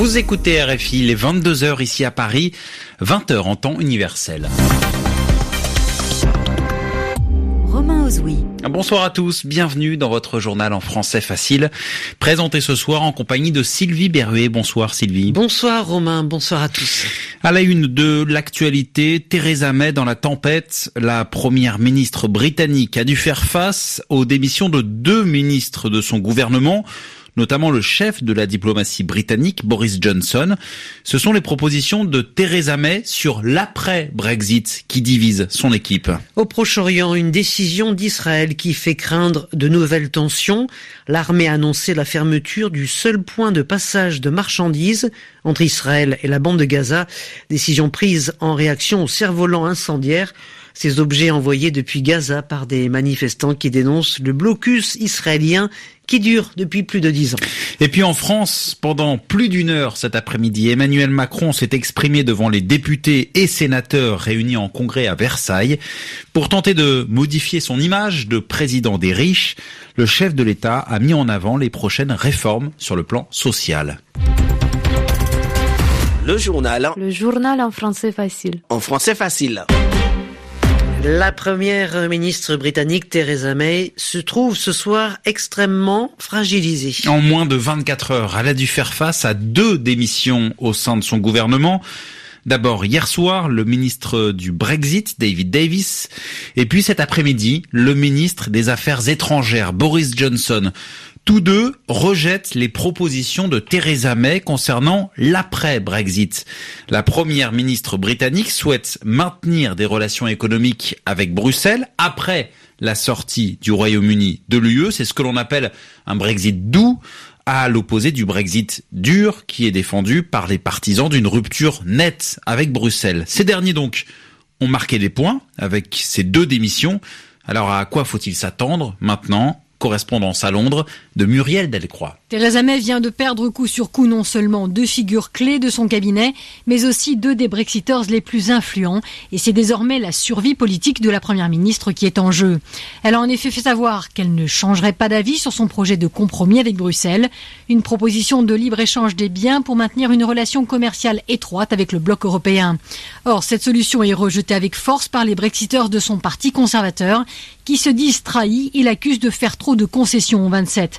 Vous écoutez RFI, les 22h ici à Paris, 20h en temps universel. Romain Ozoui. Bonsoir à tous, bienvenue dans votre journal en français facile, présenté ce soir en compagnie de Sylvie Berruet. Bonsoir Sylvie. Bonsoir Romain, bonsoir à tous. À la une de l'actualité, Theresa May dans la tempête, la première ministre britannique a dû faire face aux démissions de deux ministres de son gouvernement notamment le chef de la diplomatie britannique, Boris Johnson. Ce sont les propositions de Theresa May sur l'après-Brexit qui divise son équipe. Au Proche-Orient, une décision d'Israël qui fait craindre de nouvelles tensions. L'armée a annoncé la fermeture du seul point de passage de marchandises entre Israël et la bande de Gaza. Décision prise en réaction au cerf-volant incendiaire ces objets envoyés depuis Gaza par des manifestants qui dénoncent le blocus israélien qui dure depuis plus de dix ans. Et puis en France, pendant plus d'une heure cet après-midi, Emmanuel Macron s'est exprimé devant les députés et sénateurs réunis en congrès à Versailles pour tenter de modifier son image de président des riches. Le chef de l'État a mis en avant les prochaines réformes sur le plan social. Le journal. Le journal en français facile. En français facile. La première ministre britannique Theresa May se trouve ce soir extrêmement fragilisée. En moins de 24 heures, elle a dû faire face à deux démissions au sein de son gouvernement. D'abord hier soir, le ministre du Brexit, David Davis, et puis cet après-midi, le ministre des Affaires étrangères, Boris Johnson. Tous deux rejettent les propositions de Theresa May concernant l'après-Brexit. La première ministre britannique souhaite maintenir des relations économiques avec Bruxelles après la sortie du Royaume-Uni de l'UE. C'est ce que l'on appelle un Brexit doux à l'opposé du Brexit dur qui est défendu par les partisans d'une rupture nette avec Bruxelles. Ces derniers donc ont marqué des points avec ces deux démissions. Alors à quoi faut-il s'attendre maintenant? Correspondance à Londres de Muriel Delcroix. Theresa May vient de perdre coup sur coup non seulement deux figures clés de son cabinet, mais aussi deux des Brexiteurs les plus influents. Et c'est désormais la survie politique de la Première ministre qui est en jeu. Elle a en effet fait savoir qu'elle ne changerait pas d'avis sur son projet de compromis avec Bruxelles, une proposition de libre-échange des biens pour maintenir une relation commerciale étroite avec le bloc européen. Or, cette solution est rejetée avec force par les Brexiteurs de son parti conservateur, qui se disent trahis et l'accusent de faire trop de concessions au 27.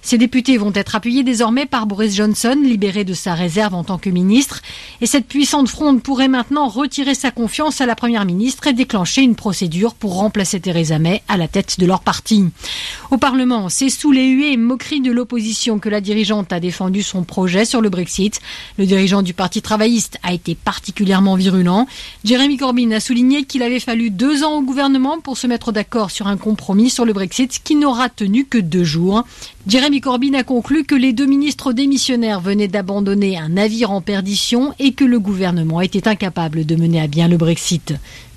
Ces députés vont être appuyés désormais par Boris Johnson, libéré de sa réserve en tant que ministre. Et cette puissante fronde pourrait maintenant retirer sa confiance à la première ministre et déclencher une procédure pour remplacer Theresa May à la tête de leur parti. Au Parlement, c'est sous les huées et moqueries de l'opposition que la dirigeante a défendu son projet sur le Brexit. Le dirigeant du Parti travailliste a été particulièrement virulent. Jeremy Corbyn a souligné qu'il avait fallu deux ans au gouvernement pour se mettre d'accord sur un compromis sur le Brexit qui n'aura tenu que deux jours. Corbyn a conclu que les deux ministres démissionnaires venaient d'abandonner un navire en perdition et que le gouvernement était incapable de mener à bien le Brexit.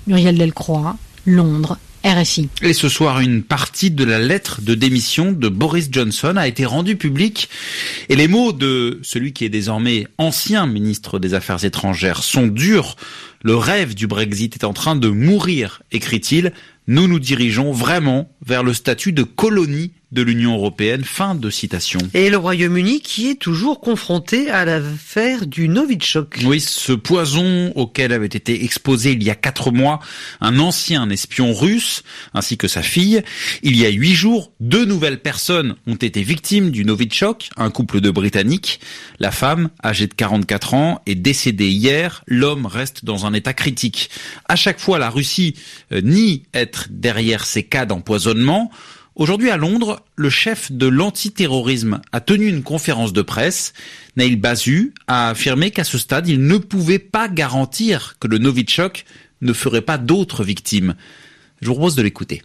Muriel Delcroix, Londres, RFI. Et ce soir, une partie de la lettre de démission de Boris Johnson a été rendue publique. Et les mots de celui qui est désormais ancien ministre des Affaires étrangères sont durs. Le rêve du Brexit est en train de mourir, écrit-il. Nous nous dirigeons vraiment vers le statut de colonie de l'Union européenne. Fin de citation. Et le Royaume-Uni qui est toujours confronté à l'affaire du Novichok. Oui, ce poison auquel avait été exposé il y a quatre mois un ancien espion russe ainsi que sa fille. Il y a huit jours, deux nouvelles personnes ont été victimes du Novichok, un couple de Britanniques. La femme, âgée de 44 ans, est décédée hier. L'homme reste dans un état critique. À chaque fois, la Russie euh, nie être derrière ces cas d'empoisonnement. Aujourd'hui à Londres, le chef de l'antiterrorisme a tenu une conférence de presse. Naïl Bazu a affirmé qu'à ce stade, il ne pouvait pas garantir que le Novichok ne ferait pas d'autres victimes. Je vous propose de l'écouter.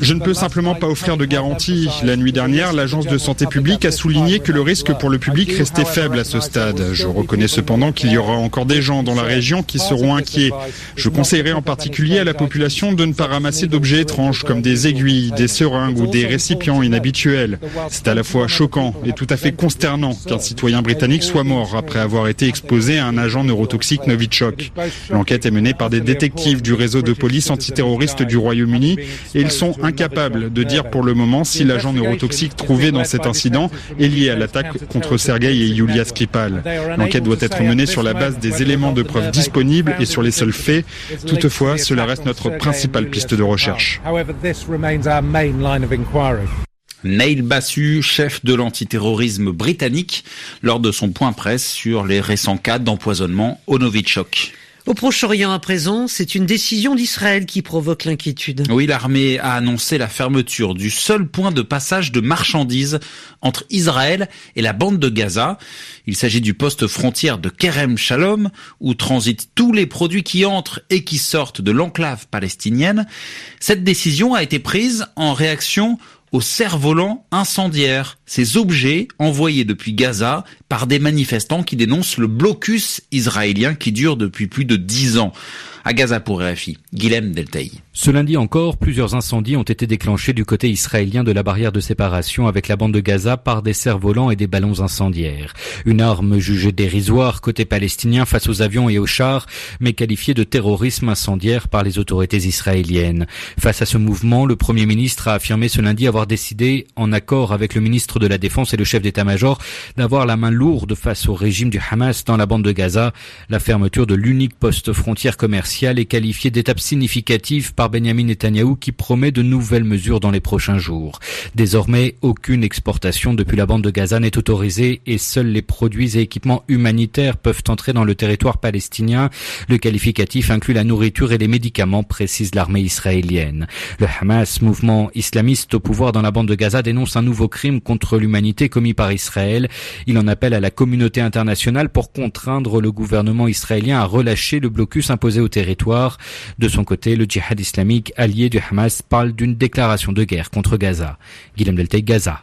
Je ne peux simplement pas offrir de garantie. La nuit dernière, l'Agence de santé publique a souligné que le risque pour le public restait faible à ce stade. Je reconnais cependant qu'il y aura encore des gens dans la région qui seront inquiets. Je conseillerais en particulier à la population de ne pas ramasser d'objets étranges comme des aiguilles, des seringues ou des récipients inhabituels. C'est à la fois choquant et tout à fait consternant qu'un citoyen britannique soit mort après avoir été exposé à un agent neurotoxique Novichok. L'enquête est menée par des détectives du réseau de police anti antiterroriste du Royaume-Uni et ils sont incapables de dire pour le moment si l'agent neurotoxique trouvé dans cet incident est lié à l'attaque contre Sergei et Yulia Skripal. L'enquête doit être menée sur la base des éléments de preuve disponibles et sur les seuls faits. Toutefois, cela reste notre principale piste de recherche. Neil Bassu, chef de l'antiterrorisme britannique, lors de son point presse sur les récents cas d'empoisonnement au Novichok. Au Proche-Orient à présent, c'est une décision d'Israël qui provoque l'inquiétude. Oui, l'armée a annoncé la fermeture du seul point de passage de marchandises entre Israël et la bande de Gaza. Il s'agit du poste frontière de Kerem Shalom, où transitent tous les produits qui entrent et qui sortent de l'enclave palestinienne. Cette décision a été prise en réaction aux cerfs-volants incendiaires, ces objets envoyés depuis Gaza par des manifestants qui dénoncent le blocus israélien qui dure depuis plus de dix ans. À Gaza pour RFI, Guilhem Deltaï. Ce lundi encore, plusieurs incendies ont été déclenchés du côté israélien de la barrière de séparation avec la bande de Gaza par des cerfs-volants et des ballons incendiaires. Une arme jugée dérisoire côté palestinien face aux avions et aux chars, mais qualifiée de terrorisme incendiaire par les autorités israéliennes. Face à ce mouvement, le Premier ministre a affirmé ce lundi avoir décidé, en accord avec le ministre de la Défense et le chef d'état-major, d'avoir la main lourde face au régime du Hamas dans la bande de Gaza. La fermeture de l'unique poste frontière commerciale est qualifiée d'étape significative par Benjamin Netanyahu qui promet de nouvelles mesures dans les prochains jours. Désormais, aucune exportation depuis la bande de Gaza n'est autorisée et seuls les produits et équipements humanitaires peuvent entrer dans le territoire palestinien. Le qualificatif inclut la nourriture et les médicaments, précise l'armée israélienne. Le Hamas, mouvement islamiste au pouvoir dans la bande de Gaza, dénonce un nouveau crime contre l'humanité commis par Israël. Il en appelle à la communauté internationale pour contraindre le gouvernement israélien à relâcher le blocus imposé au territoire. De son côté, le djihad islamique allié du Hamas parle d'une déclaration de guerre contre Gaza. Guillaume Deltay, Gaza.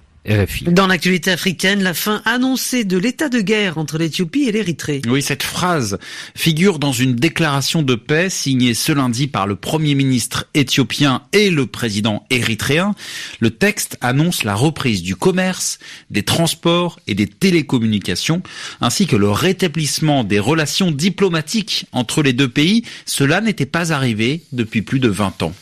Dans l'actualité africaine, la fin annoncée de l'état de guerre entre l'Éthiopie et l'Érythrée. Oui, cette phrase figure dans une déclaration de paix signée ce lundi par le Premier ministre éthiopien et le président érythréen. Le texte annonce la reprise du commerce, des transports et des télécommunications, ainsi que le rétablissement des relations diplomatiques entre les deux pays. Cela n'était pas arrivé depuis plus de 20 ans.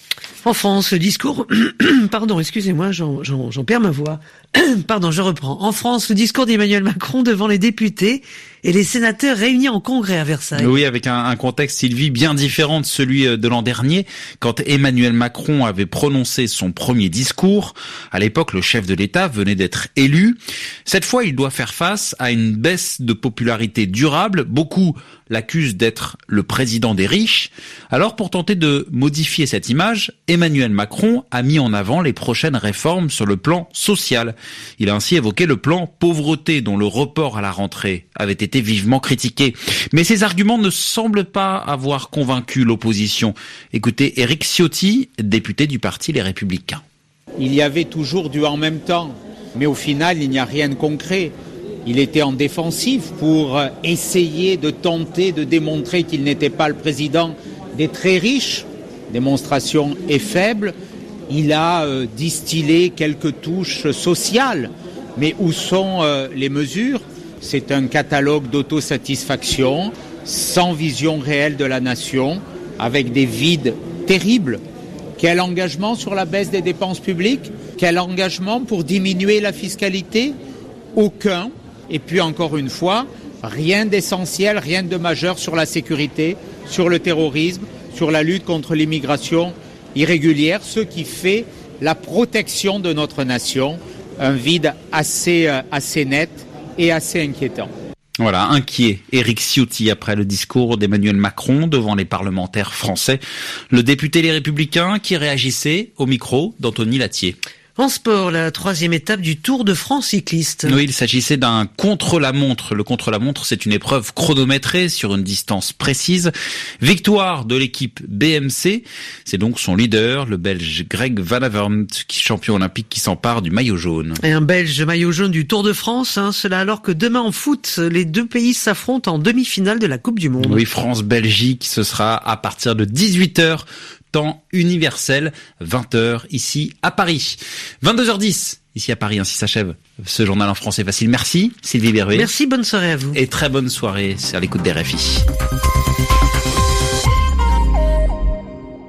En France, le discours, pardon, excusez-moi, j'en perds ma voix. pardon, je reprends. En France, le discours d'Emmanuel Macron devant les députés et les sénateurs réunis en congrès à Versailles. Oui, avec un, contexte, Sylvie, bien différent de celui euh, de l'an dernier, quand Emmanuel Macron avait prononcé son premier discours. À l'époque, le chef de l'État venait d'être élu. Cette fois, il doit faire face à une baisse de popularité durable. Beaucoup l'accusent d'être le président des riches. Alors, pour tenter de modifier cette image, Emmanuel Macron a mis en avant les prochaines réformes sur le plan social. Il a ainsi évoqué le plan pauvreté dont le report à la rentrée avait été vivement critiqué. Mais ces arguments ne semblent pas avoir convaincu l'opposition. Écoutez Éric Ciotti, député du parti Les Républicains. Il y avait toujours du en même temps, mais au final, il n'y a rien de concret. Il était en défensive pour essayer de tenter de démontrer qu'il n'était pas le président des très riches. Démonstration est faible. Il a euh, distillé quelques touches sociales. Mais où sont euh, les mesures? C'est un catalogue d'autosatisfaction, sans vision réelle de la nation, avec des vides terribles. Quel engagement sur la baisse des dépenses publiques? Quel engagement pour diminuer la fiscalité? Aucun. Et puis encore une fois, rien d'essentiel, rien de majeur sur la sécurité, sur le terrorisme, sur la lutte contre l'immigration irrégulière, ce qui fait la protection de notre nation, un vide assez, euh, assez net Voilà, inquiet. Éric Ciotti après le discours d'Emmanuel Macron devant les parlementaires français. Le député Les Républicains qui réagissait au micro d'Anthony Latier. En sport, la troisième étape du Tour de France cycliste. Oui, il s'agissait d'un contre-la-montre. Le contre-la-montre, c'est une épreuve chronométrée sur une distance précise. Victoire de l'équipe BMC. C'est donc son leader, le Belge Greg Van Avermaet, champion olympique qui s'empare du maillot jaune. Et un Belge maillot jaune du Tour de France. Hein, cela alors que demain en foot, les deux pays s'affrontent en demi-finale de la Coupe du Monde. Oui, France-Belgique, ce sera à partir de 18h temps universel, 20h ici à Paris. 22h10 ici à Paris, ainsi s'achève ce journal en français facile. Merci Sylvie Berruet. Merci, bonne soirée à vous. Et très bonne soirée sur l'écoute des RFI.